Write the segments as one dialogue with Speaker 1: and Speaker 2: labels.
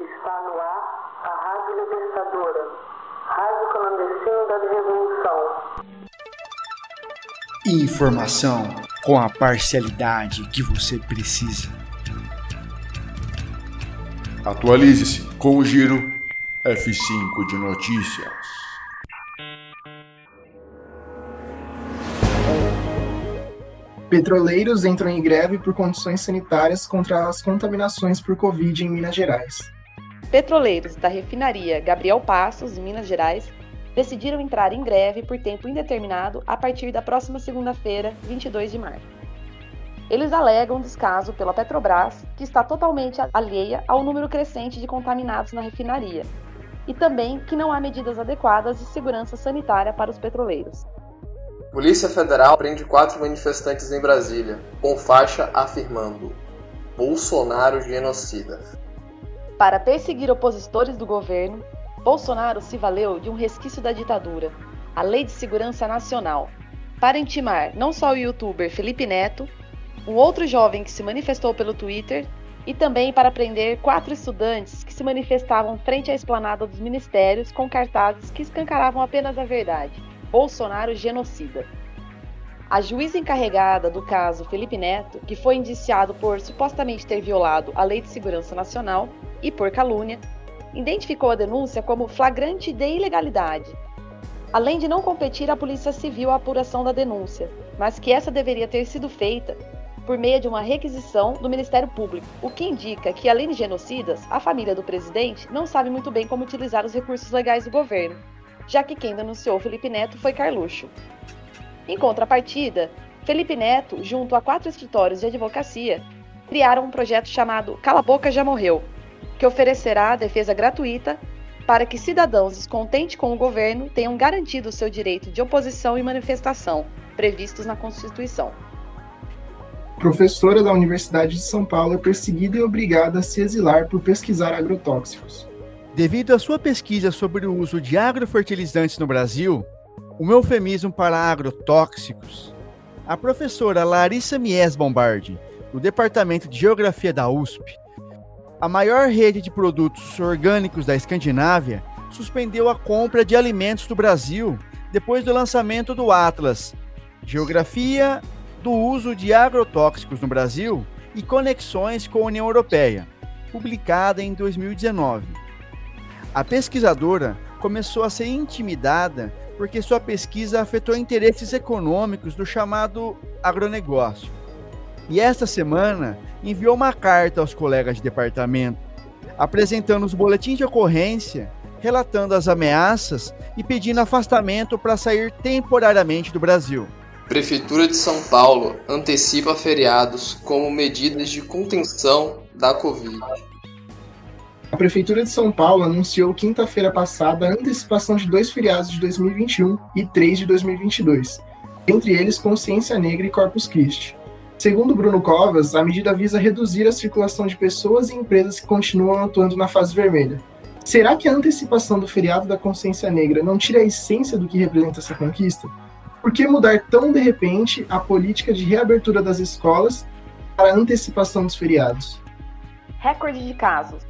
Speaker 1: Está no ar a Rádio Libertadora, Rádio Clandestino da Revolução.
Speaker 2: Informação com a parcialidade que você precisa.
Speaker 3: Atualize-se com o Giro F5 de Notícias.
Speaker 4: Petroleiros entram em greve por condições sanitárias contra as contaminações por Covid em Minas Gerais.
Speaker 5: Petroleiros da refinaria Gabriel Passos, em Minas Gerais, decidiram entrar em greve por tempo indeterminado a partir da próxima segunda-feira, 22 de março. Eles alegam descaso pela Petrobras, que está totalmente alheia ao número crescente de contaminados na refinaria, e também que não há medidas adequadas de segurança sanitária para os petroleiros.
Speaker 6: Polícia Federal prende quatro manifestantes em Brasília, com faixa afirmando Bolsonaro genocida.
Speaker 5: Para perseguir opositores do governo, Bolsonaro se valeu de um resquício da ditadura, a Lei de Segurança Nacional, para intimar não só o youtuber Felipe Neto, um outro jovem que se manifestou pelo Twitter, e também para prender quatro estudantes que se manifestavam frente à esplanada dos ministérios com cartazes que escancaravam apenas a verdade Bolsonaro genocida. A juíza encarregada do caso Felipe Neto, que foi indiciado por supostamente ter violado a Lei de Segurança Nacional e por calúnia, identificou a denúncia como flagrante de ilegalidade, além de não competir à Polícia Civil a apuração da denúncia, mas que essa deveria ter sido feita por meio de uma requisição do Ministério Público, o que indica que, além de genocidas, a família do presidente não sabe muito bem como utilizar os recursos legais do governo já que quem denunciou Felipe Neto foi Carluxo. Em contrapartida, Felipe Neto, junto a quatro escritórios de advocacia, criaram um projeto chamado Cala Boca Já Morreu, que oferecerá defesa gratuita para que cidadãos descontentes com o governo tenham garantido o seu direito de oposição e manifestação, previstos na Constituição.
Speaker 4: Professora da Universidade de São Paulo é perseguida e obrigada a se exilar por pesquisar agrotóxicos.
Speaker 2: Devido à sua pesquisa sobre o uso de agrofertilizantes no Brasil, um eufemismo para agrotóxicos, a professora Larissa Mies Bombardi, do Departamento de Geografia da USP, a maior rede de produtos orgânicos da Escandinávia, suspendeu a compra de alimentos do Brasil depois do lançamento do Atlas Geografia do uso de agrotóxicos no Brasil e conexões com a União Europeia, publicada em 2019. A pesquisadora começou a ser intimidada porque sua pesquisa afetou interesses econômicos do chamado agronegócio. E esta semana enviou uma carta aos colegas de departamento, apresentando os boletins de ocorrência, relatando as ameaças e pedindo afastamento para sair temporariamente do Brasil.
Speaker 6: Prefeitura de São Paulo antecipa feriados como medidas de contenção da Covid.
Speaker 4: A Prefeitura de São Paulo anunciou quinta-feira passada a antecipação de dois feriados de 2021 e três de 2022, entre eles Consciência Negra e Corpus Christi. Segundo Bruno Covas, a medida visa reduzir a circulação de pessoas e empresas que continuam atuando na fase vermelha. Será que a antecipação do feriado da Consciência Negra não tira a essência do que representa essa conquista? Por que mudar tão de repente a política de reabertura das escolas para a antecipação dos feriados?
Speaker 5: Recorde de casos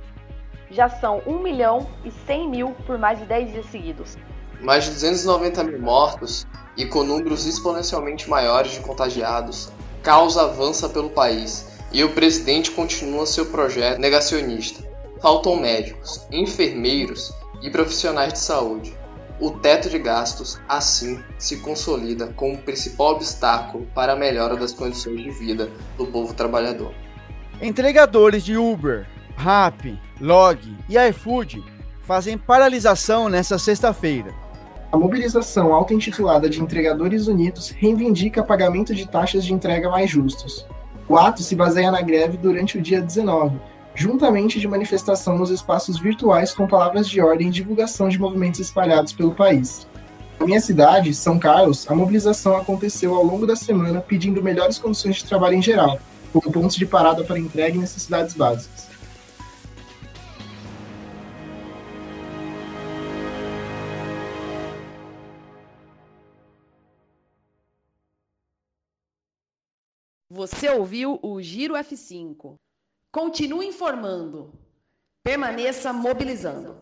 Speaker 5: já são 1 milhão e 100 mil por mais de 10 dias seguidos.
Speaker 6: Mais de 290 mil mortos e com números exponencialmente maiores de contagiados, caos avança pelo país e o presidente continua seu projeto negacionista. Faltam médicos, enfermeiros e profissionais de saúde. O teto de gastos, assim, se consolida como o principal obstáculo para a melhora das condições de vida do povo trabalhador.
Speaker 2: Entregadores de Uber, Rap, Log e iFood fazem paralisação nesta sexta-feira.
Speaker 4: A mobilização auto-intitulada de Entregadores Unidos reivindica pagamento de taxas de entrega mais justos. O ato se baseia na greve durante o dia 19, juntamente de manifestação nos espaços virtuais com palavras de ordem e divulgação de movimentos espalhados pelo país. Na minha cidade, São Carlos, a mobilização aconteceu ao longo da semana pedindo melhores condições de trabalho em geral, como pontos de parada para entrega e necessidades básicas.
Speaker 7: Você ouviu o Giro F5. Continue informando.
Speaker 5: Permaneça mobilizando.